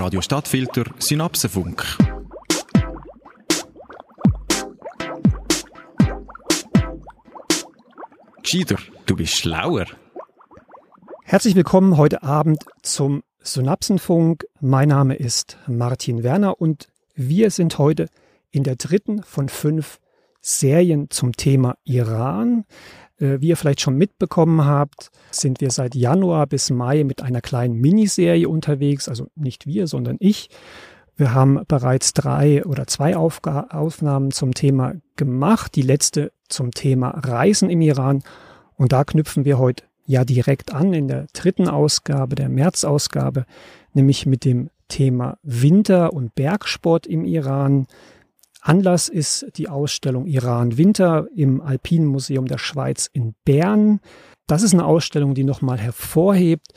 Radio Stadtfilter Synapsenfunk. Gescheiter, du bist schlauer. Herzlich willkommen heute Abend zum Synapsenfunk. Mein Name ist Martin Werner und wir sind heute in der dritten von fünf Serien zum Thema Iran. Äh, wie ihr vielleicht schon mitbekommen habt, sind wir seit Januar bis Mai mit einer kleinen Miniserie unterwegs. Also nicht wir, sondern ich. Wir haben bereits drei oder zwei Aufga Aufnahmen zum Thema gemacht. Die letzte zum Thema Reisen im Iran. Und da knüpfen wir heute ja direkt an in der dritten Ausgabe, der März-Ausgabe, nämlich mit dem Thema Winter- und Bergsport im Iran. Anlass ist die Ausstellung Iran Winter im Alpinen Museum der Schweiz in Bern. Das ist eine Ausstellung, die nochmal hervorhebt,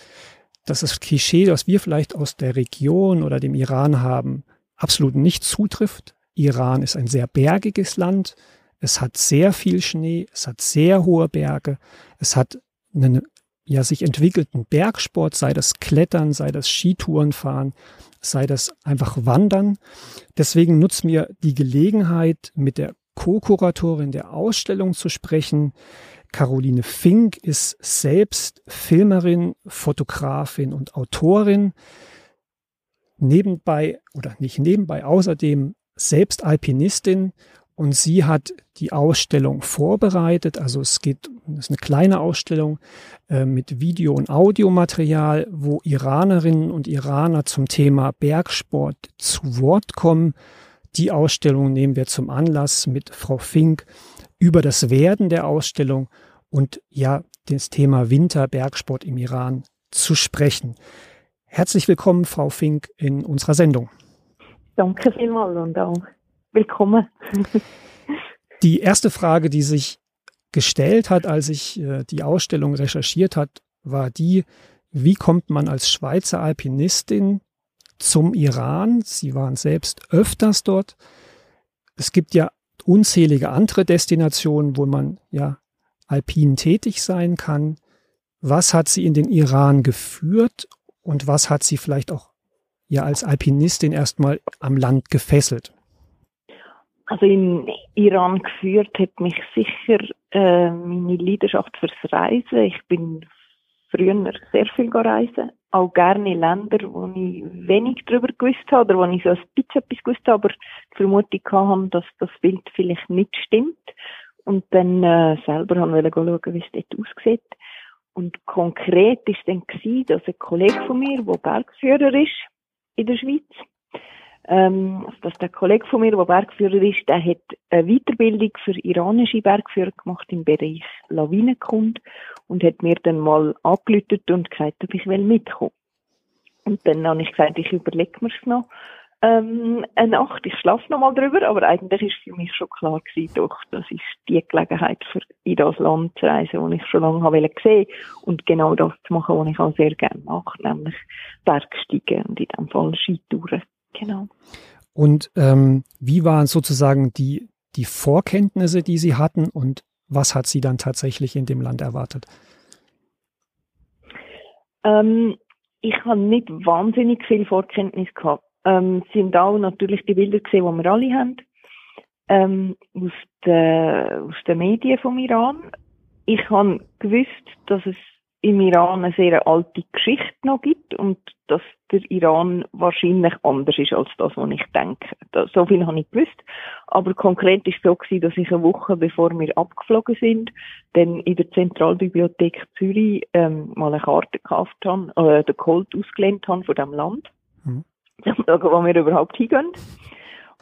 dass das Klischee, das wir vielleicht aus der Region oder dem Iran haben, absolut nicht zutrifft. Iran ist ein sehr bergiges Land. Es hat sehr viel Schnee. Es hat sehr hohe Berge. Es hat einen ja, sich entwickelten Bergsport, sei das Klettern, sei das Skitourenfahren, sei das einfach Wandern. Deswegen nutzen wir die Gelegenheit, mit der Co-Kuratorin der Ausstellung zu sprechen. Caroline Fink ist selbst Filmerin, Fotografin und Autorin. Nebenbei oder nicht nebenbei, außerdem selbst Alpinistin und sie hat die Ausstellung vorbereitet. Also es geht, es ist eine kleine Ausstellung äh, mit Video- und Audiomaterial, wo Iranerinnen und Iraner zum Thema Bergsport zu Wort kommen. Die Ausstellung nehmen wir zum Anlass mit Frau Fink über das Werden der Ausstellung und ja, das Thema Winter-Bergsport im Iran zu sprechen. Herzlich willkommen, Frau Fink, in unserer Sendung. Danke vielmals und auch willkommen. die erste Frage, die sich gestellt hat, als ich äh, die Ausstellung recherchiert hat, war die, wie kommt man als Schweizer Alpinistin zum Iran? Sie waren selbst öfters dort. Es gibt ja unzählige andere Destinationen, wo man ja alpin tätig sein kann. Was hat sie in den Iran geführt und was hat sie vielleicht auch ja als Alpinistin erstmal am Land gefesselt? Also in Iran geführt hat mich sicher äh, meine Leidenschaft fürs Reisen. Ich bin früher sehr viel reisen, auch gerne in Länder, wo ich wenig darüber gewusst habe oder wo ich so ein bisschen etwas gewusst habe, aber die Vermutung hatte, dass das Bild vielleicht nicht stimmt. Und dann äh, selber haben wir schauen, wie es dort aussieht. Und konkret ist dann gewesen, dass ein Kollege von mir, der Bergführer ist in der Schweiz, ähm, dass der Kollege von mir, der Bergführer ist, der hat eine Weiterbildung für iranische Bergführer gemacht im Bereich Lawinenkunde und hat mir dann mal angelötet und gesagt, ob ich mitkommen Und dann habe ich gesagt, ich überlege mir's noch ähm, eine Nacht, ich schlafe noch mal drüber, aber eigentlich ist für mich schon klar gewesen, doch, das ist die Gelegenheit für in das Land zu reisen, das ich schon lange habe sehen und genau das zu machen, was ich auch sehr gerne mache, nämlich Bergsteigen und in dem Fall Skitouren. Genau. Und ähm, wie waren sozusagen die, die Vorkenntnisse, die Sie hatten und was hat Sie dann tatsächlich in dem Land erwartet? Ähm, ich habe nicht wahnsinnig viel Vorkenntnis gehabt. Ähm, es sind auch natürlich die Bilder gesehen, die wir alle haben, ähm, aus, den, aus den Medien vom Iran. Ich habe gewusst, dass es im Iran eine sehr alte Geschichte noch gibt und dass der Iran wahrscheinlich anders ist als das, was ich denke. so viel habe ich gewusst. Aber konkret ist es so gewesen, dass ich eine Woche bevor wir abgeflogen sind, dann in der Zentralbibliothek Zürich ähm, mal eine Karte gekauft habe, äh, den Colt ausgelehnt habe von dem Land. Mhm. Um zu wo wir überhaupt hingehen.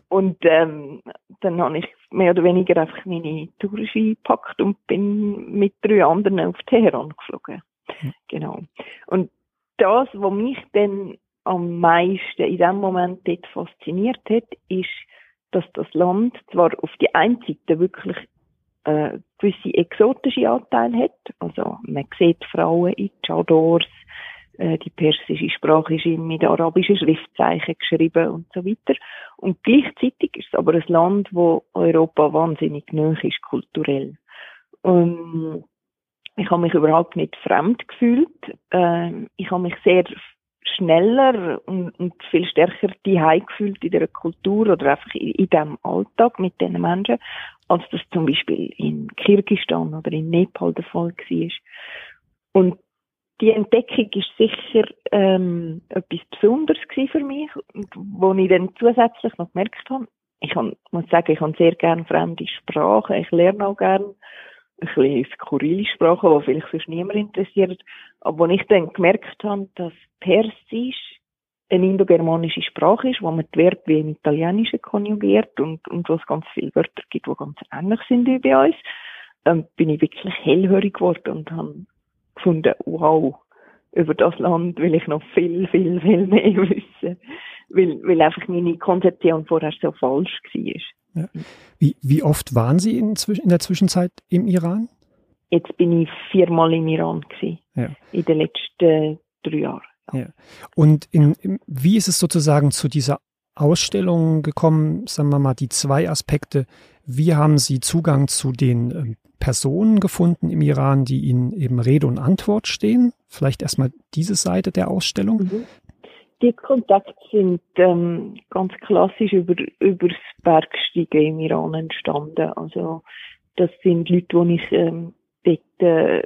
Und ähm, dann habe ich mehr oder weniger einfach meine Tourski gepackt und bin mit drei anderen auf Teheran geflogen. Genau. Und das, was mich dann am meisten in dem Moment dort fasziniert hat, ist, dass das Land zwar auf die einen Seite wirklich äh, gewisse exotische Anteile hat, also man sieht Frauen in Chadors, äh, die persische Sprache ist mit arabischen Schriftzeichen geschrieben und so weiter. Und gleichzeitig ist es aber ein Land, wo Europa wahnsinnig nöch ist kulturell. Und ich habe mich überhaupt nicht fremd gefühlt. Ähm, ich habe mich sehr schneller und, und viel stärker die gefühlt in der Kultur oder einfach in, in dem Alltag mit diesen Menschen, als das zum Beispiel in Kirgistan oder in Nepal der Fall war. Und die Entdeckung ist sicher ähm, etwas Besonderes für mich, wo ich dann zusätzlich noch gemerkt habe, ich kann, muss sagen, ich habe sehr gerne fremde Sprachen, ich lerne auch gerne ein bisschen skurrile Sprachen, die vielleicht sonst niemand interessiert. Aber als ich dann gemerkt habe, dass Persisch eine indogermanische Sprache ist, wo man die Verben wie im Italienischen konjugiert und, und wo es ganz viele Wörter gibt, die ganz ähnlich sind wie bei uns, ähm, bin ich wirklich hellhörig geworden und habe gefunden, wow, über das Land will ich noch viel, viel, viel mehr wissen. Weil, weil einfach meine Konzeption vorher so falsch war. Ja. Wie, wie oft waren Sie in, in, der Zwischenzeit im Iran? Jetzt bin ich viermal im Iran gewesen, ja. in den letzten drei Jahren. Ja. Und in, wie ist es sozusagen zu dieser Ausstellung gekommen? Sagen wir mal die zwei Aspekte. Wie haben Sie Zugang zu den ähm, Personen gefunden im Iran, die Ihnen eben Rede und Antwort stehen? Vielleicht erstmal diese Seite der Ausstellung. Mhm. Die Kontakte sind ähm, ganz klassisch über übers Bergsteigen im Iran entstanden. Also das sind Leute, die ich ähm, dort äh,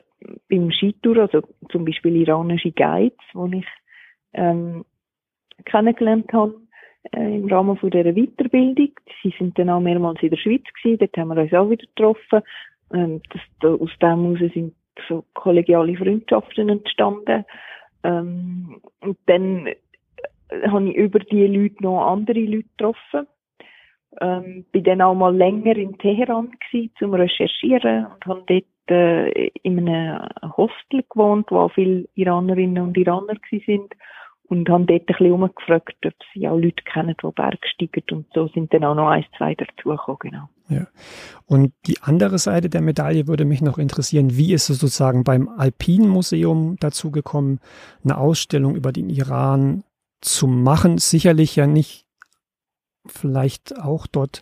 beim Skitour, also zum Beispiel iranische Guides, die ich ähm, kennengelernt habe äh, im Rahmen von dieser Weiterbildung. Sie sind dann auch mehrmals in der Schweiz gewesen, dort haben wir uns auch wieder getroffen. Ähm, das, da, aus dem heraus sind so kollegiale Freundschaften entstanden. Ähm, und dann habe ich über die Leute noch andere Leute getroffen. Ähm, bin dann auch mal länger in Teheran gewesen, zum Recherchieren und habe dort äh, in einem Hostel gewohnt, wo viele Iranerinnen und Iraner sind und haben dort ein bisschen umgefragt, ob sie auch Leute kennen, die Bergsteigen und so sind dann auch noch eins, zwei dazugekommen, genau. Ja. Und die andere Seite der Medaille würde mich noch interessieren, wie ist es sozusagen beim Alpinen Museum dazu gekommen, eine Ausstellung über den Iran zu machen. Sicherlich ja nicht vielleicht auch dort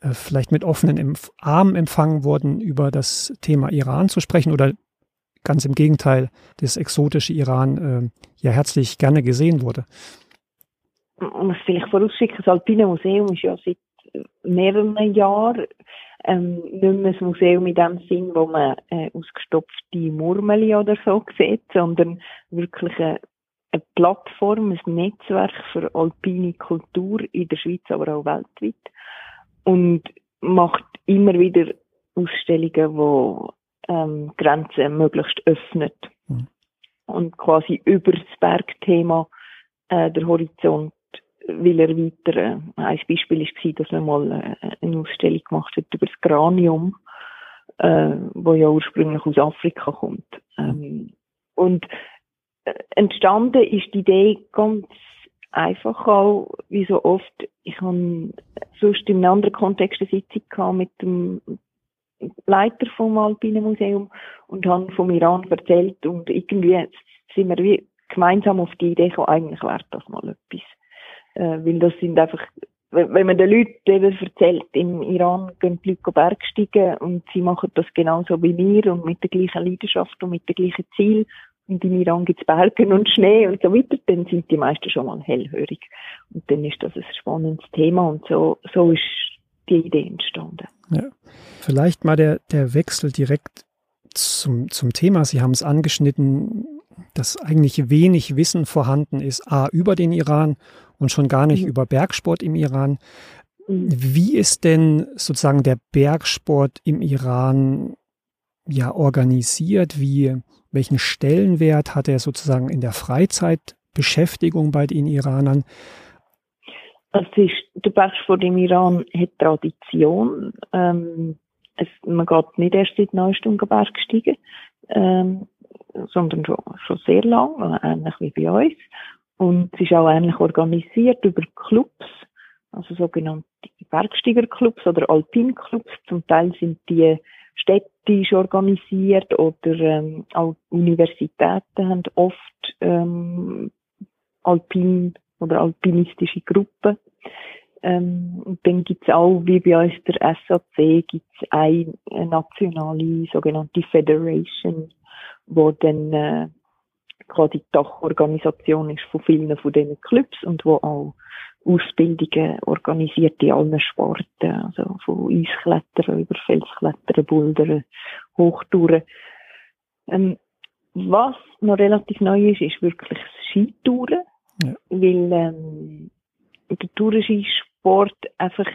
äh, vielleicht mit offenen Empf Armen empfangen worden, über das Thema Iran zu sprechen oder ganz im Gegenteil, das exotische Iran äh, ja herzlich gerne gesehen wurde. Man muss vielleicht vorausschicken, das Alpine Museum ist ja seit mehreren Jahren ähm, nicht mehr ein Museum in dem Sinn, wo man äh, ausgestopfte Murmeli oder so sieht, sondern wirklich eine eine Plattform, ein Netzwerk für alpine Kultur in der Schweiz, aber auch weltweit. Und macht immer wieder Ausstellungen, wo ähm, Grenzen möglichst öffnet. Mhm. Und quasi über das Bergthema äh, der Horizont will erweitern. Ein Beispiel war, dass man mal äh, eine Ausstellung gemacht hat über das Granium, äh, wo ja ursprünglich aus Afrika kommt. Ähm, und entstanden ist die Idee ganz einfach auch, wie so oft, ich habe sonst in einem anderen Kontext eine Sitzung gehabt mit dem Leiter vom Alpinen Museum und habe vom Iran erzählt und irgendwie sind wir wie gemeinsam auf die Idee gekommen, eigentlich wäre das mal etwas. Äh, weil das sind einfach, wenn man den Leuten eben erzählt, im Iran gehen die Leute Bergsteigen und sie machen das genauso wie wir und mit der gleichen Leidenschaft und mit dem gleichen Ziel und in Iran gibt es Berge und Schnee und so weiter, dann sind die meisten schon mal hellhörig. Und dann ist das ein spannendes Thema und so, so ist die Idee entstanden. Ja. Vielleicht mal der, der Wechsel direkt zum, zum Thema. Sie haben es angeschnitten, dass eigentlich wenig Wissen vorhanden ist, a, über den Iran und schon gar nicht mhm. über Bergsport im Iran. Mhm. Wie ist denn sozusagen der Bergsport im Iran ja organisiert? Wie, welchen Stellenwert hat er sozusagen in der Freizeitbeschäftigung bei den Iranern? Es ist, der Bergsport im Iran hat Tradition. Ähm, es, man geht nicht erst seit neun Stunden Bergsteigen, ähm, sondern schon, schon sehr lang, ähnlich wie bei uns. Und es ist auch ähnlich organisiert über Clubs, also sogenannte Bergsteigerclubs oder Alpinclubs. Zum Teil sind die städtisch organisiert oder ähm, auch Universitäten haben oft ähm, alpin oder alpinistische Gruppen. Ähm, und dann gibt's auch, wie bei uns der SAC, gibt's eine, eine nationale sogenannte Federation, wo dann äh, quasi die Dachorganisation ist von vielen von diesen Clubs und wo auch Ausbildungen organisiert in allen Sporten, also von Eisklettern über Felsklettern, Bouldern, Hochtouren. Ähm, was noch relativ neu ist, ist wirklich das Skitouren, ja. weil ähm, der Tourenskisport einfach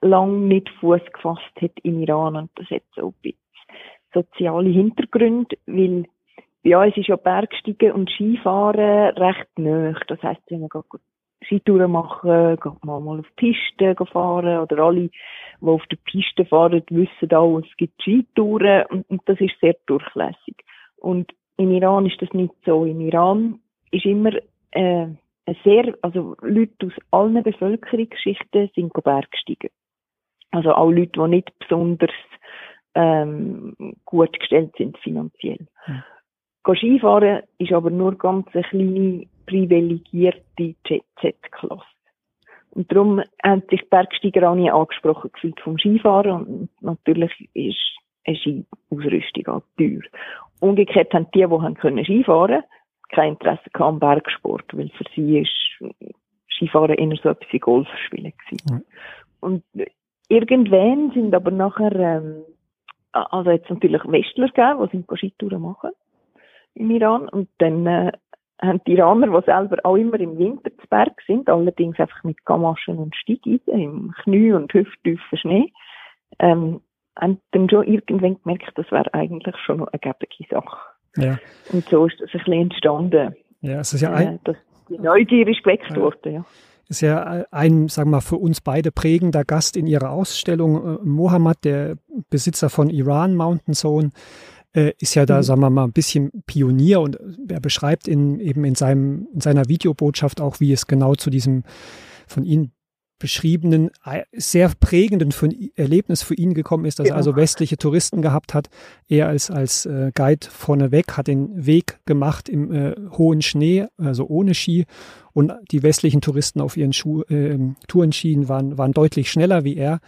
lang nicht Fuß gefasst hat im Iran und das hat so ein bisschen soziale Hintergründe, weil bei uns ist ja Bergsteigen und Skifahren recht nah. Das heisst, wenn man Skitouren machen, geht man mal auf die Piste fahren oder alle, die auf der Piste fahren, wissen auch, es gibt Skitouren und, und das ist sehr durchlässig. Und im Iran ist das nicht so. Im Iran ist immer äh, sehr, also Leute aus allen Bevölkerungsschichten sind Bergsteigen. Also auch Leute, die nicht besonders ähm, gut gestellt sind finanziell. Hm. Skifahren ist aber nur ganz eine kleine privilegierte Jet-Set-Klasse. Und darum haben sich Bergsteiger auch nie angesprochen gefühlt vom Skifahren und natürlich ist eine Skiausrüstung auch teuer. Umgekehrt haben die, die haben können Skifahren kein Interesse am Bergsport, weil für sie ist Skifahren eher so etwas wie Golf spielen gewesen. Mhm. Und irgendwann sind aber nachher, ähm, also jetzt natürlich Westler gegeben, die sind Skitouren machen im Iran und dann äh, haben die Iraner, die selber auch immer im Winter zu Berg sind, allerdings einfach mit Gamaschen und Steigeisen im Knie- und hüfttiefen Schnee, ähm, haben dann schon irgendwann gemerkt, das wäre eigentlich schon eine gebige Sache. Ja. Und so ist das ein bisschen entstanden. Ja, es ist ja ein, äh, die Neugier ist geweckt ja. worden, ja. Ist ja ein, sagen wir mal, für uns beide prägender Gast in ihrer Ausstellung. Äh, Mohammed, der Besitzer von Iran Mountain Zone, äh, ist ja da, mhm. sagen wir mal, ein bisschen Pionier und er beschreibt in, eben in seinem, in seiner Videobotschaft auch, wie es genau zu diesem von Ihnen beschriebenen, äh, sehr prägenden für, Erlebnis für ihn gekommen ist, dass genau. er also westliche Touristen gehabt hat. Er als, als äh, Guide vorneweg hat den Weg gemacht im äh, hohen Schnee, also ohne Ski. Und die westlichen Touristen auf ihren Schuh, äh, Tourenschienen waren, waren deutlich schneller wie er,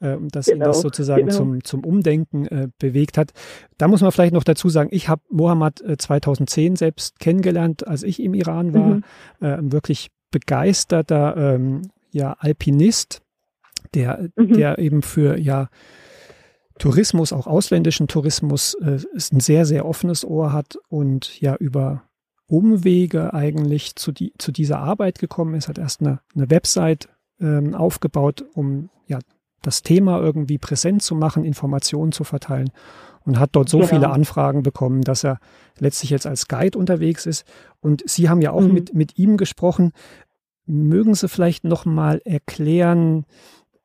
äh, dass genau. ihn das sozusagen genau. zum, zum Umdenken äh, bewegt hat. Da muss man vielleicht noch dazu sagen, ich habe Mohammed äh, 2010 selbst kennengelernt, als ich im Iran war. Mhm. Äh, wirklich begeisterter ähm, ja Alpinist, der, mhm. der eben für ja Tourismus, auch ausländischen Tourismus, äh, ein sehr, sehr offenes Ohr hat und ja über Umwege eigentlich zu, die, zu dieser Arbeit gekommen ist, hat erst eine, eine Website ähm, aufgebaut, um ja das Thema irgendwie präsent zu machen, Informationen zu verteilen und hat dort so genau. viele Anfragen bekommen, dass er letztlich jetzt als Guide unterwegs ist. Und Sie haben ja auch mhm. mit, mit ihm gesprochen. Mögen Sie vielleicht noch mal erklären,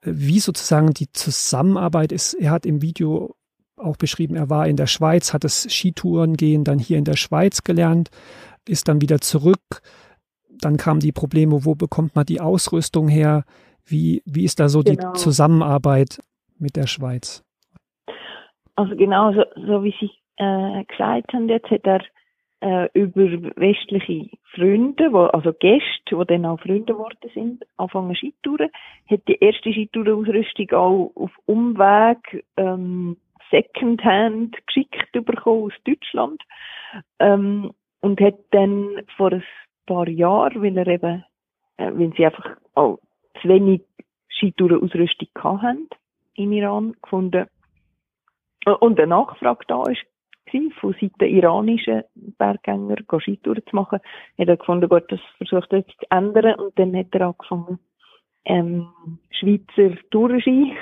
wie sozusagen die Zusammenarbeit ist? Er hat im Video auch beschrieben, er war in der Schweiz, hat das Skitouren gehen dann hier in der Schweiz gelernt, ist dann wieder zurück. Dann kamen die Probleme, wo bekommt man die Ausrüstung her? Wie, wie ist da so genau. die Zusammenarbeit mit der Schweiz? Also genau, so, so wie Sie äh, gesagt haben, jetzt hat er äh, über westliche Freunde, wo, also Gäste, die dann auch Freunde geworden sind, anfangen Skitouren, hat die erste Skitourenausrüstung auch auf Umweg ähm, Secondhand geschickt bekommen aus Deutschland. Ähm, und hat dann vor ein paar Jahren, weil er eben, äh, weil sie einfach auch zu wenig Skitourenausrüstung hatten im Iran gefunden und eine Nachfrage da ist gewesen, von Seiten iranischen Berggänger, Skitouren zu machen. Er hat gefunden, gut, das versucht er jetzt zu ändern und dann hat er angefangen, ähm, Schweizer Tourenski,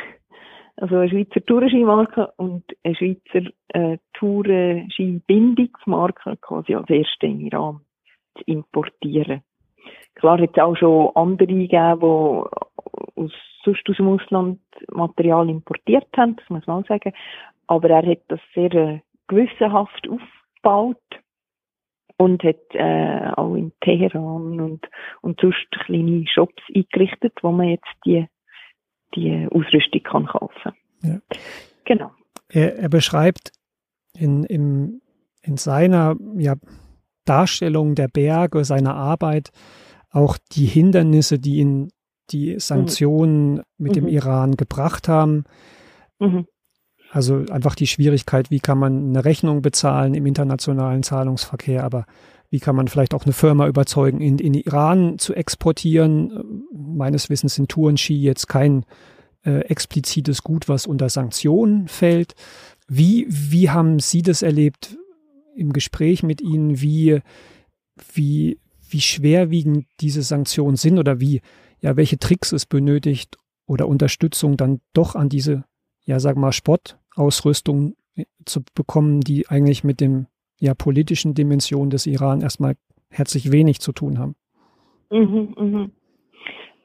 also eine Schweizer Tourenski-Marke und eine Schweizer äh, Tourenski-Bindungsmarke quasi als erste im Iran zu importieren. Klar hat es auch schon andere gegeben, die aus, sonst aus dem Ausland Material importiert haben, das muss man auch sagen. Aber er hat das sehr äh, gewissenhaft aufgebaut und hat äh, auch in Teheran und, und sonst kleine Shops eingerichtet, wo man jetzt die, die Ausrüstung kann kaufen ja. Genau. Er, er beschreibt in, in, in seiner ja, Darstellung der Berge, seiner Arbeit auch die Hindernisse, die ihn die Sanktionen mhm. mit dem mhm. Iran gebracht haben. Mhm. Also einfach die Schwierigkeit, wie kann man eine Rechnung bezahlen im internationalen Zahlungsverkehr, aber Wie kann man vielleicht auch eine Firma überzeugen, in, in Iran zu exportieren? Meines Wissens sind Tourenski jetzt kein äh, explizites Gut, was unter Sanktionen fällt. Wie, wie haben Sie das erlebt im Gespräch mit Ihnen? Wie, wie, wie schwerwiegend diese Sanktionen sind oder wie, ja, welche Tricks es benötigt oder Unterstützung dann doch an diese, ja, sag mal, Sportausrüstung äh, zu bekommen, die eigentlich mit dem ja politischen Dimension des Iran erstmal herzlich wenig zu tun haben. Mhm, mhm.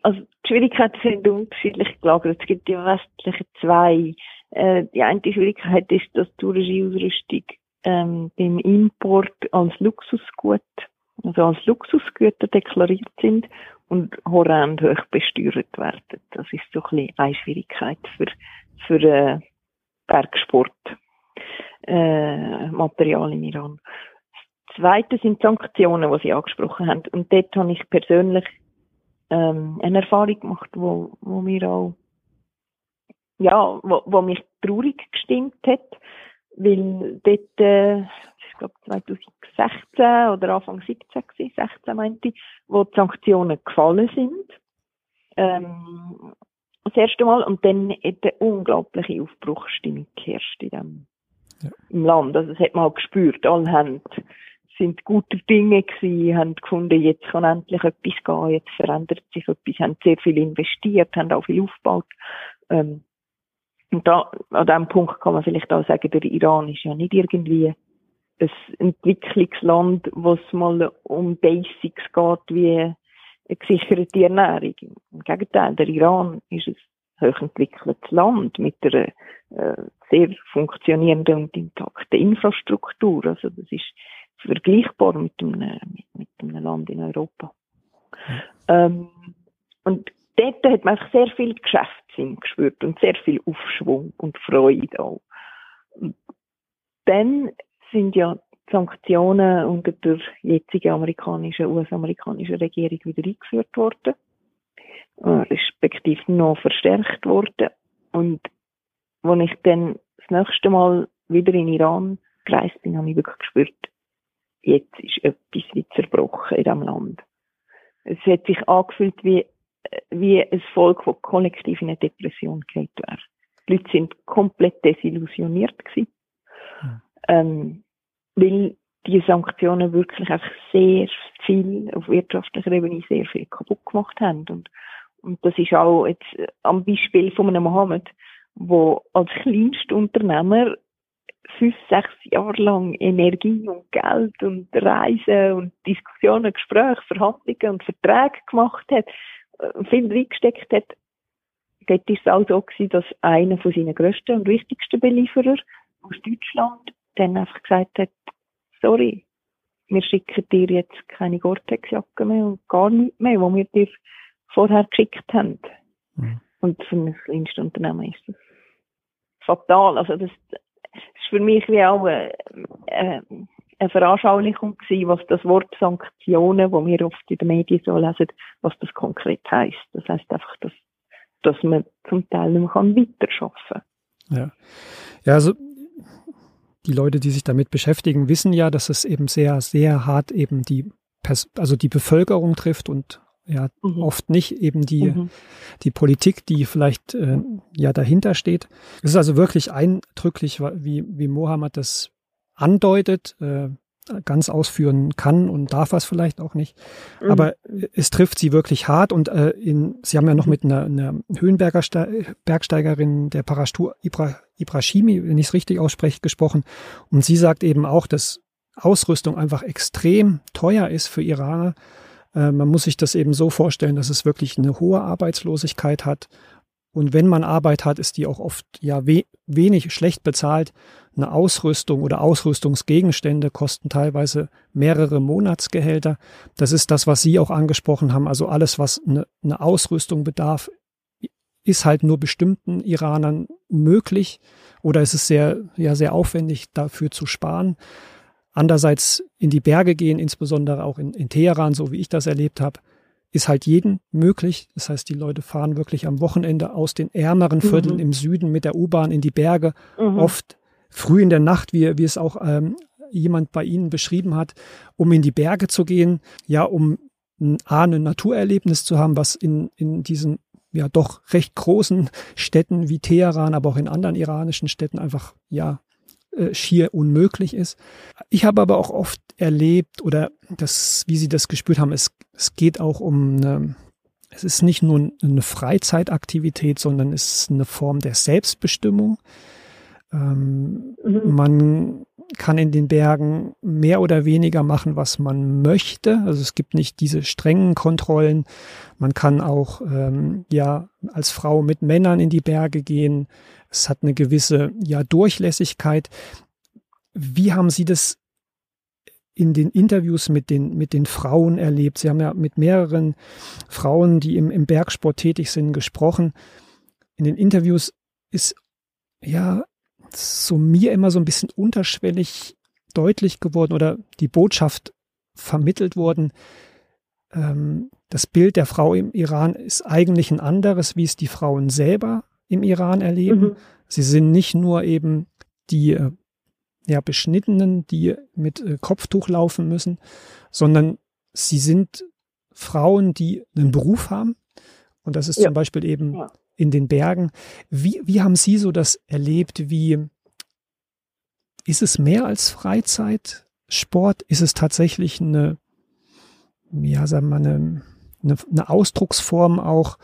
Also die Schwierigkeiten sind unterschiedlich gelagert. Es gibt im Westlichen zwei. Äh, die eine Schwierigkeit ist, dass die Regie-Ausrüstung ähm, beim Import als Luxusgut, also als Luxusgüter deklariert sind und horrend hoch besteuert werden. Das ist so ein bisschen eine Schwierigkeit für, für äh, Bergsport Material im Iran. Das Zweite sind Sanktionen, die Sie angesprochen haben. Und dort habe ich persönlich ähm, eine Erfahrung gemacht, wo, wo mir auch ja, wo, wo mich traurig gestimmt hat, weil dort, äh, ich glaube 2016 oder Anfang 17 gewesen, 16 meinte ich, wo die Sanktionen gefallen sind. Ähm, das erste Mal und dann hat eine unglaubliche Aufbruchsstimmung geherrscht in dem ja. im Land. Also das hat man auch gespürt. Alle haben, sind gute Dinge gewesen, haben gefunden, jetzt kann endlich etwas gehen, jetzt verändert sich etwas, haben sehr viel investiert, haben auch viel aufgebaut. Ähm, und da, an diesem Punkt kann man vielleicht auch sagen, der Iran ist ja nicht irgendwie ein Entwicklungsland, wo es mal um Basics geht, wie gesicherte Ernährung. Im Gegenteil, der Iran ist ein hochentwickeltes Land mit einer äh, sehr funktionierenden und intakten Infrastruktur. Also das ist vergleichbar mit einem, mit, einem Land in Europa. Ähm, und dort hat man einfach sehr viel Geschäftssinn gespürt und sehr viel Aufschwung und Freude auch. dann sind ja Sanktionen unter der jetzigen amerikanischen, US-amerikanischen Regierung wieder eingeführt worden, äh, respektive noch verstärkt worden. Und als ich dann das nächste Mal wieder in Iran gereist bin, habe ich wirklich gespürt, jetzt ist etwas wie zerbrochen in diesem Land. Es hat sich angefühlt wie, wie ein Volk, das kollektiv in eine Depression geht wäre. Die Leute sind komplett desillusioniert gewesen, mhm. ähm, weil die Sanktionen wirklich einfach sehr viel auf wirtschaftlicher Ebene sehr viel kaputt gemacht haben. Und und das ist auch jetzt am Beispiel von einem Mohammed, wo als Kleinstunternehmer fünf, sechs Jahre lang Energie und Geld und Reisen und Diskussionen, Gespräche, Verhandlungen und Verträge gemacht hat, äh, viel reingesteckt hat, dort ist es auch so dass einer von seinen grössten und wichtigsten Belieferer aus Deutschland dann einfach gesagt hat, sorry, wir schicken dir jetzt keine Gore-Tex-Jacke mehr und gar nichts mehr, wo wir dir vorher geschickt haben. Mhm. Und für ein kleinstes Unternehmen ist das fatal. Also das, das ist für mich wie auch eine, äh, eine Veranschaulichung gewesen, was das Wort Sanktionen, wo wir oft in den Medien so lesen, was das konkret heißt. Das heißt einfach, dass, dass man zum Teil nicht mehr weiterarbeiten kann. Ja. Ja, also die Leute, die sich damit beschäftigen, wissen ja, dass es eben sehr, sehr hart eben die, also die Bevölkerung trifft und ja mhm. oft nicht eben die, mhm. die Politik, die vielleicht äh, ja dahinter steht. Es ist also wirklich eindrücklich, wie, wie Mohammed das andeutet, äh, ganz ausführen kann und darf es vielleicht auch nicht. Mhm. Aber es trifft sie wirklich hart und äh, in, sie haben ja noch mhm. mit einer, einer Höhenberger Bergsteigerin der Parashtur Ibra, Ibrahimi, wenn ich es richtig ausspreche, gesprochen. Und sie sagt eben auch, dass Ausrüstung einfach extrem teuer ist für Iraner äh, man muss sich das eben so vorstellen, dass es wirklich eine hohe Arbeitslosigkeit hat. Und wenn man Arbeit hat, ist die auch oft ja we wenig schlecht bezahlt. Eine Ausrüstung oder Ausrüstungsgegenstände kosten teilweise mehrere Monatsgehälter. Das ist das, was Sie auch angesprochen haben. Also alles, was eine, eine Ausrüstung bedarf, ist halt nur bestimmten Iranern möglich oder ist es sehr, ja, sehr aufwendig dafür zu sparen. Andererseits in die Berge gehen, insbesondere auch in, in Teheran, so wie ich das erlebt habe, ist halt jeden möglich. Das heißt, die Leute fahren wirklich am Wochenende aus den ärmeren mhm. Vierteln mhm. im Süden mit der U-Bahn in die Berge, mhm. oft früh in der Nacht, wie, wie es auch ähm, jemand bei Ihnen beschrieben hat, um in die Berge zu gehen, ja, um A, ein Naturerlebnis zu haben, was in, in diesen ja doch recht großen Städten wie Teheran, aber auch in anderen iranischen Städten einfach ja äh, schier unmöglich ist. Ich habe aber auch oft erlebt oder das, wie Sie das gespürt haben, es, es geht auch um eine, es ist nicht nur eine Freizeitaktivität, sondern es ist eine Form der Selbstbestimmung. Ähm, mhm. Man kann in den Bergen mehr oder weniger machen, was man möchte. Also es gibt nicht diese strengen Kontrollen. Man kann auch ähm, ja als Frau mit Männern in die Berge gehen. Es hat eine gewisse ja Durchlässigkeit. Wie haben Sie das in den Interviews mit den, mit den Frauen erlebt? Sie haben ja mit mehreren Frauen, die im, im Bergsport tätig sind, gesprochen. In den Interviews ist ja so mir immer so ein bisschen unterschwellig deutlich geworden oder die Botschaft vermittelt worden, ähm, das Bild der Frau im Iran ist eigentlich ein anderes, wie es die Frauen selber im Iran erleben. Mhm. Sie sind nicht nur eben die äh, ja, Beschnittenen, die mit äh, Kopftuch laufen müssen, sondern sie sind Frauen, die einen Beruf haben. Und das ist ja. zum Beispiel eben ja in den Bergen. Wie, wie haben Sie so das erlebt? Wie ist es mehr als Freizeitsport? Ist es tatsächlich eine, ja, sagen wir mal, eine, eine, eine Ausdrucksform auch,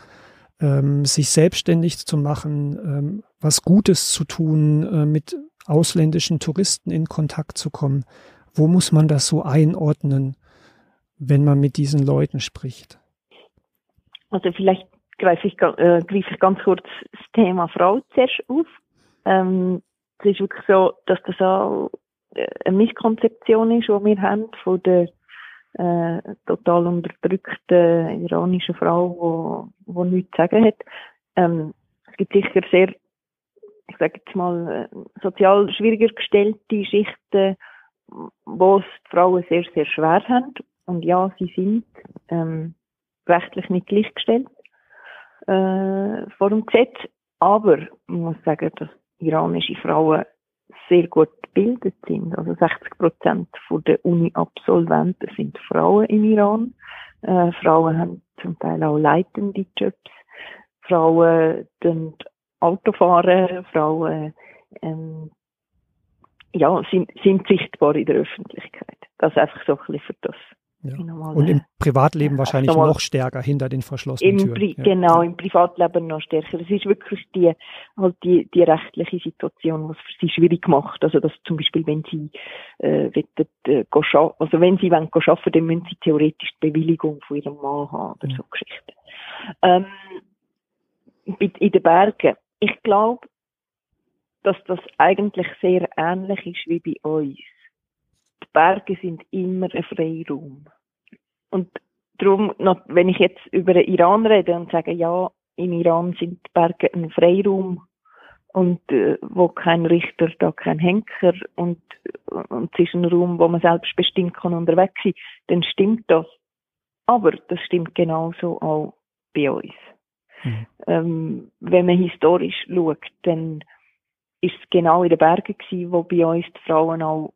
ähm, sich selbstständig zu machen, ähm, was Gutes zu tun, äh, mit ausländischen Touristen in Kontakt zu kommen? Wo muss man das so einordnen, wenn man mit diesen Leuten spricht? Also vielleicht greife ich, äh, greife ich ganz kurz das Thema Frau zuerst auf. Ähm, es ist wirklich so, dass das auch äh, eine Misskonzeption ist, die wir haben von der äh, total unterdrückten iranischen Frau, die, die nichts zu sagen hat. Ähm, es gibt sicher sehr, ich sage jetzt mal, äh, sozial schwieriger gestellte Schichten, wo es die Frauen sehr, sehr schwer haben. Und ja, sie sind ähm, rechtlich nicht gleichgestellt äh, vor dem Gesetz. Aber man muss sagen, dass iranische Frauen sehr gut gebildet sind. Also 60 Prozent der Uni-Absolventen sind Frauen im Iran. Äh, Frauen haben zum Teil auch leitende Jobs. Frauen sind Autofahren, Frauen ähm, ja, sind, sind sichtbar in der Öffentlichkeit. Das einfach so ein bisschen für das ja. Und im Privatleben wahrscheinlich noch stärker hinter den verschlossenen im Türen. Ja. Genau, im Privatleben noch stärker. Es ist wirklich die, halt die, die rechtliche Situation, was für sie schwierig macht. Also, dass zum Beispiel, wenn sie, äh, wollen, äh, also wenn sie wollen arbeiten, dann müssen sie theoretisch die Bewilligung von ihrem Mann haben oder ja. so Geschichten. Ähm, in den Bergen. Ich glaube, dass das eigentlich sehr ähnlich ist wie bei uns Berge sind immer ein Freiraum. Und darum, wenn ich jetzt über den Iran rede und sage, ja, im Iran sind Berge ein Freiraum und äh, wo kein Richter, da kein Henker und, und es ist ein Raum, wo man selbst bestimmt kann unterwegs sein, dann stimmt das. Aber das stimmt genauso auch bei uns. Mhm. Ähm, wenn man historisch schaut, dann ist es genau in den Bergen gewesen, wo bei uns die Frauen auch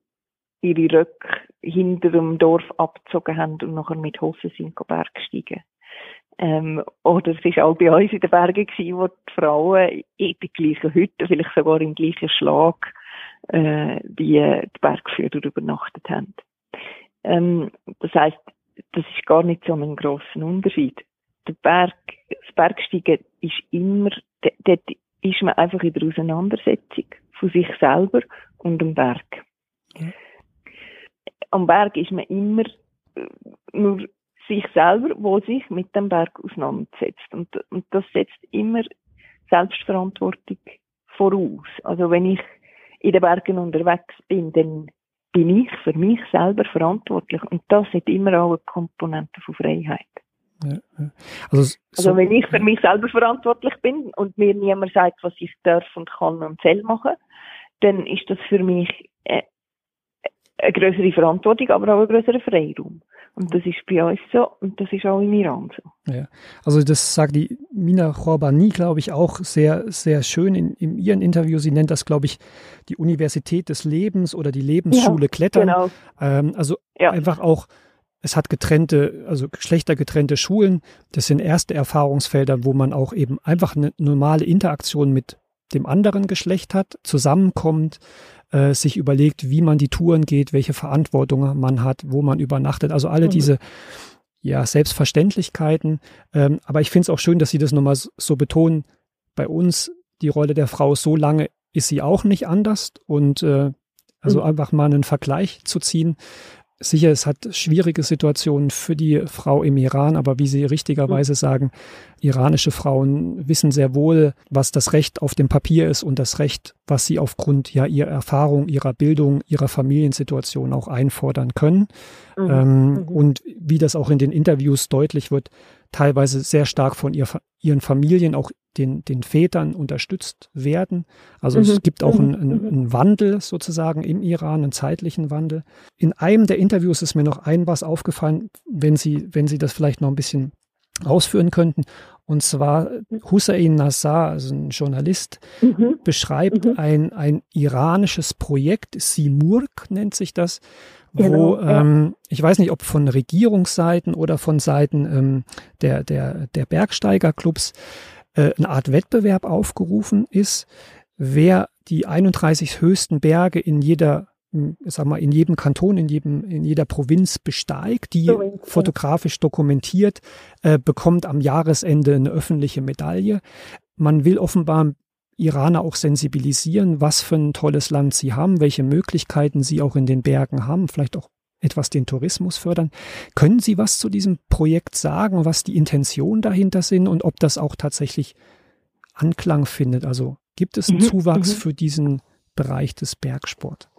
ihre Röcke hinter dem Dorf abgezogen haben und nachher mit Hosen sind Bergsteigen. Ähm, oder es war auch bei uns in den Bergen gewesen, wo die Frauen in der gleichen Hütte, vielleicht sogar im gleichen Schlag, äh, wie die Bergführer übernachtet haben. Ähm, das heisst, das ist gar nicht so ein grosser Unterschied. Der Berg, das Bergsteigen ist immer, dort ist man einfach in der Auseinandersetzung von sich selber und dem Berg. Okay am Berg ist man immer äh, nur sich selber, wo sich mit dem Berg auseinandersetzt. Und, und das setzt immer Selbstverantwortung voraus. Also wenn ich in den Bergen unterwegs bin, dann bin ich für mich selber verantwortlich. Und das hat immer auch eine Komponente von Freiheit. Ja, ja. Also, so, also, wenn ich für mich selber verantwortlich bin und mir niemand sagt, was ich darf und kann und soll machen, dann ist das für mich äh, eine größere Verantwortung, aber auch einen größeren Freiraum. Und das ist bei uns so und das ist auch im Iran so. Ja, also das sagt die Mina Khorbani, glaube ich, auch sehr, sehr schön in, in ihren Interview. Sie nennt das, glaube ich, die Universität des Lebens oder die Lebensschule ja, Klettern. Genau. Ähm, also ja. einfach auch, es hat getrennte, also geschlechtergetrennte Schulen. Das sind erste Erfahrungsfelder, wo man auch eben einfach eine normale Interaktion mit dem anderen Geschlecht hat, zusammenkommt, äh, sich überlegt, wie man die Touren geht, welche Verantwortung man hat, wo man übernachtet. Also alle mhm. diese ja, Selbstverständlichkeiten. Ähm, aber ich finde es auch schön, dass Sie das nochmal so betonen. Bei uns, die Rolle der Frau, so lange ist sie auch nicht anders. Und äh, also mhm. einfach mal einen Vergleich zu ziehen. Sicher, es hat schwierige Situationen für die Frau im Iran, aber wie Sie richtigerweise mhm. sagen, iranische Frauen wissen sehr wohl, was das Recht auf dem Papier ist und das Recht, was sie aufgrund ja ihrer Erfahrung, ihrer Bildung, ihrer Familiensituation auch einfordern können. Mhm. Ähm, mhm. Und wie das auch in den Interviews deutlich wird, teilweise sehr stark von ihr, ihren Familien, auch den, den Vätern unterstützt werden. Also mhm. es gibt auch einen, einen, mhm. einen, Wandel sozusagen im Iran, einen zeitlichen Wandel. In einem der Interviews ist mir noch ein was aufgefallen, wenn Sie, wenn Sie das vielleicht noch ein bisschen ausführen könnten. Und zwar Hussein Nassar, also ein Journalist, mhm. beschreibt mhm. Ein, ein iranisches Projekt, Simurg nennt sich das, wo genau, ähm, ich weiß nicht, ob von Regierungsseiten oder von Seiten ähm, der, der, der Bergsteigerclubs äh, eine Art Wettbewerb aufgerufen ist, wer die 31 höchsten Berge in jeder sag mal, in jedem Kanton, in jedem, in jeder Provinz besteigt, die Provinz, fotografisch dokumentiert, äh, bekommt am Jahresende eine öffentliche Medaille. Man will offenbar Iraner auch sensibilisieren, was für ein tolles Land sie haben, welche Möglichkeiten sie auch in den Bergen haben, vielleicht auch etwas den Tourismus fördern. Können Sie was zu diesem Projekt sagen, was die Intentionen dahinter sind und ob das auch tatsächlich Anklang findet? Also gibt es einen mhm, Zuwachs mhm. für diesen Bereich des Bergsport?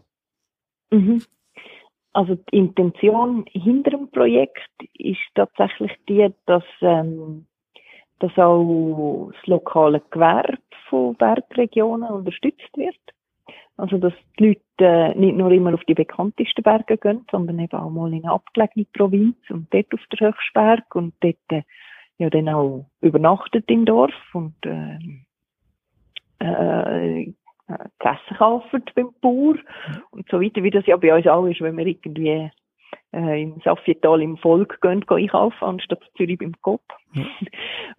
Mhm. Also die Intention hinter dem Projekt ist tatsächlich die, dass, ähm, dass auch das lokale Gewerbe von Bergregionen unterstützt wird. Also, dass die Leute äh, nicht nur immer auf die bekanntesten Berge gehen, sondern eben auch mal in eine abgelegene Provinz und dort auf der Höchstberg und dort äh, ja dann auch übernachtet im Dorf und äh, äh, zu essen kaufen beim Bauer und so weiter, wie das ja bei uns auch ist, wenn wir irgendwie äh, im Safietal im Volk gehen, gehen einkaufen, anstatt Zürich beim Kopf. Ja.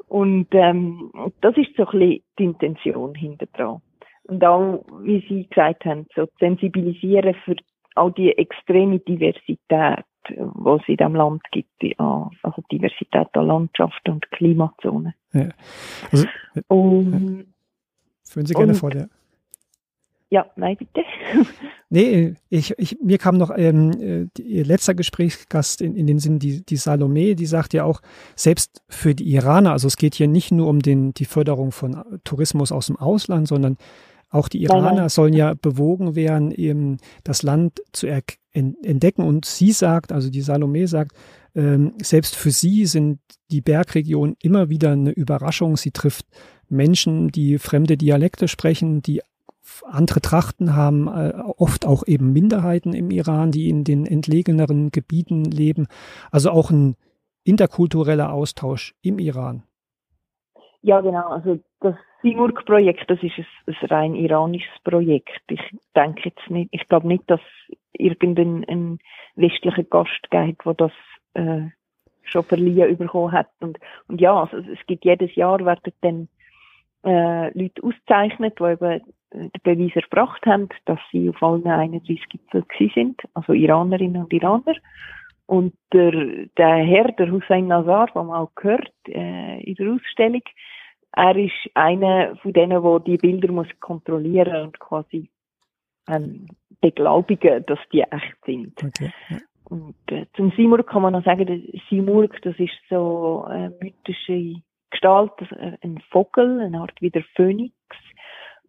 Und ähm, das ist so ein bisschen die Intention hinter dran. Und auch, wie Sie gesagt haben, so sensibilisieren für all die extreme Diversität, die es in diesem Land gibt, also Diversität an Landschaften und Klimazonen. Ja. Also, und, Führen Sie gerne und, vor, ja. Ja, nein, bitte. nee, ich, ich, mir kam noch ähm, äh, Ihr letzter Gesprächsgast in, in den Sinn, die, die Salome, die sagt ja auch, selbst für die Iraner, also es geht hier nicht nur um den, die Förderung von Tourismus aus dem Ausland, sondern auch die Iraner nein, nein. sollen ja bewogen werden, eben das Land zu entdecken. Und sie sagt, also die Salome sagt, ähm, selbst für sie sind die Bergregionen immer wieder eine Überraschung. Sie trifft Menschen, die fremde Dialekte sprechen, die andere Trachten haben, äh, oft auch eben Minderheiten im Iran, die in den entlegeneren Gebieten leben. Also auch ein interkultureller Austausch im Iran. Ja, genau. Also das Simurg-Projekt, das ist ein, ein, rein iranisches Projekt. Ich denke jetzt nicht, ich glaube nicht, dass irgendein ein westlicher Gast gibt, der das äh, schon verliehen bekommen hat. Und, und ja, also es gibt jedes Jahr werden dann äh, Leute ausgezeichnet, die eben den Beweis erbracht haben, dass sie auf allen 31 Gipfeln sind, also Iranerinnen und Iraner. Und der, der Herr, der Hussein Nazar, den man auch gehört äh, in der Ausstellung, er ist einer von denen, der die Bilder muss kontrollieren und quasi ähm, beglaubigen, dass die echt sind. Okay. Und äh, zum Simurg kann man noch sagen, Simurg, das ist so eine mythische Gestalt, äh, ein Vogel, eine Art wie der Phönix,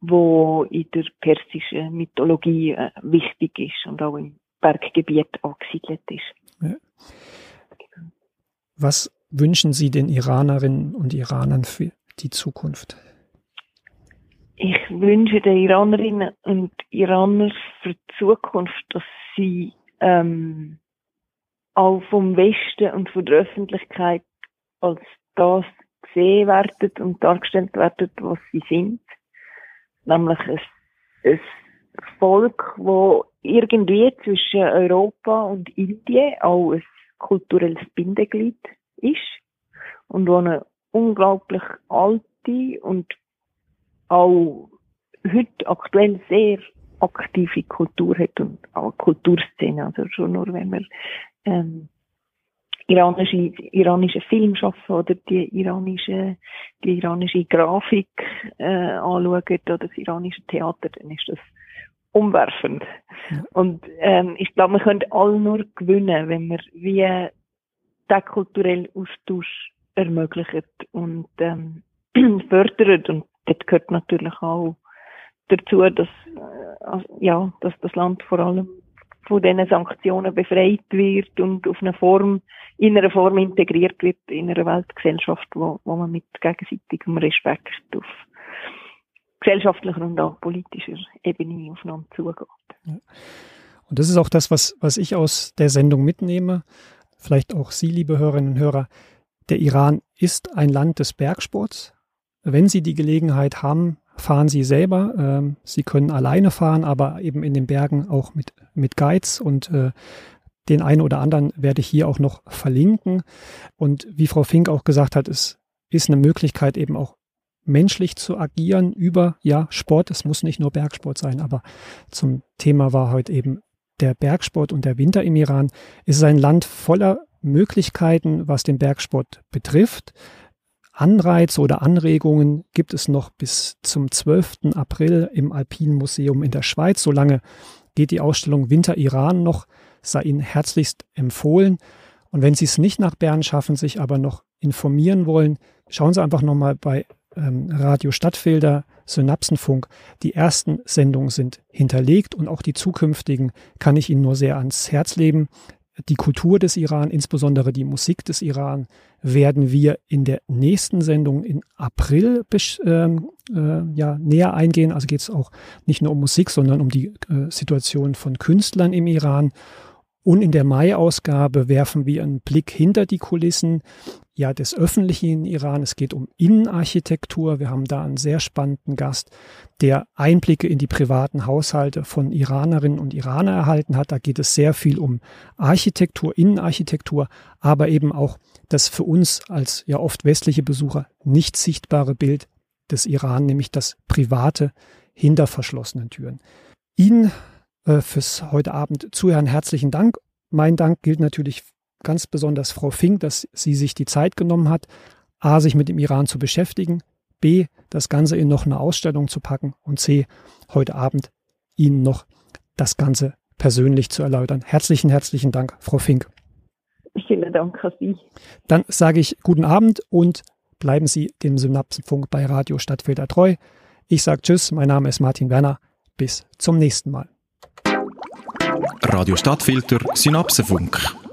wo in der persischen Mythologie äh, wichtig ist und auch im Berggebiet angesiedelt ist. Ja. Was wünschen Sie den Iranerinnen und Iranern für die Zukunft? ich wünsche den Iranerinnen und Iranern für die Zukunft, dass sie ähm, auch vom Westen und von der Öffentlichkeit als das gesehen werden und dargestellt werden, was sie sind. Nämlich ein, ein Volk, wo irgendwie zwischen Europa und Indien auch ein kulturelles Bindeglied ist und wo eine unglaublich alte und auch heute aktuell sehr aktive Kultur hat und auch Kulturszene. Also schon nur, wenn wir ähm, iranische, iranische Film schaffen oder die iranische, die iranische Grafik äh, anschauen oder das iranische Theater, dann ist das umwerfend. Ja. Und ähm, ich glaube, wir können alle nur gewinnen, wenn wir wie den kulturellen Austausch ermöglichen und ähm, fördern. Und das gehört natürlich auch dazu, dass, äh, ja, dass das Land vor allem von diesen Sanktionen befreit wird und auf eine Form, in einer Form integriert wird in einer Weltgesellschaft, wo, wo man mit gegenseitigem Respekt auf gesellschaftlicher und auch politischer Ebene aufeinander zugeht. Und das ist auch das, was, was ich aus der Sendung mitnehme. Vielleicht auch Sie, liebe Hörerinnen und Hörer. Der Iran ist ein Land des Bergsports. Wenn Sie die Gelegenheit haben, fahren Sie selber. Ähm, Sie können alleine fahren, aber eben in den Bergen auch mit, mit Guides und äh, den einen oder anderen werde ich hier auch noch verlinken. Und wie Frau Fink auch gesagt hat, es ist eine Möglichkeit eben auch menschlich zu agieren über, ja, Sport. Es muss nicht nur Bergsport sein, aber zum Thema war heute eben der Bergsport und der Winter im Iran. Es ist ein Land voller Möglichkeiten, was den Bergsport betrifft. Anreize oder Anregungen gibt es noch bis zum 12. April im Alpinen Museum in der Schweiz. Solange geht die Ausstellung Winter Iran noch, sei Ihnen herzlichst empfohlen. Und wenn Sie es nicht nach Bern schaffen, sich aber noch informieren wollen, schauen Sie einfach nochmal bei ähm, Radio Stadtfelder, Synapsenfunk. Die ersten Sendungen sind hinterlegt und auch die zukünftigen kann ich Ihnen nur sehr ans Herz legen. Die Kultur des Iran, insbesondere die Musik des Iran, werden wir in der nächsten Sendung in April ähm, äh, ja, näher eingehen. Also geht es auch nicht nur um Musik, sondern um die äh, Situation von Künstlern im Iran. Und in der Mai-Ausgabe werfen wir einen Blick hinter die Kulissen ja, des öffentlichen Iran. Es geht um Innenarchitektur. Wir haben da einen sehr spannenden Gast, der Einblicke in die privaten Haushalte von Iranerinnen und Iranern erhalten hat. Da geht es sehr viel um Architektur, Innenarchitektur, aber eben auch das für uns als ja oft westliche Besucher nicht sichtbare Bild des Iran, nämlich das private hinter verschlossenen Türen. Ihnen äh, fürs heute Abend zuhören herzlichen Dank. Mein Dank gilt natürlich ganz besonders Frau Fink, dass sie sich die Zeit genommen hat, a, sich mit dem Iran zu beschäftigen, b, das Ganze in noch eine Ausstellung zu packen und c, heute Abend Ihnen noch das Ganze persönlich zu erläutern. Herzlichen, herzlichen Dank, Frau Fink. Vielen Dank an Sie. Dann sage ich guten Abend und bleiben Sie dem Synapsenfunk bei Radio Stadtfilter treu. Ich sage Tschüss, mein Name ist Martin Werner. Bis zum nächsten Mal. Radio Stadtfilter Synapsenfunk.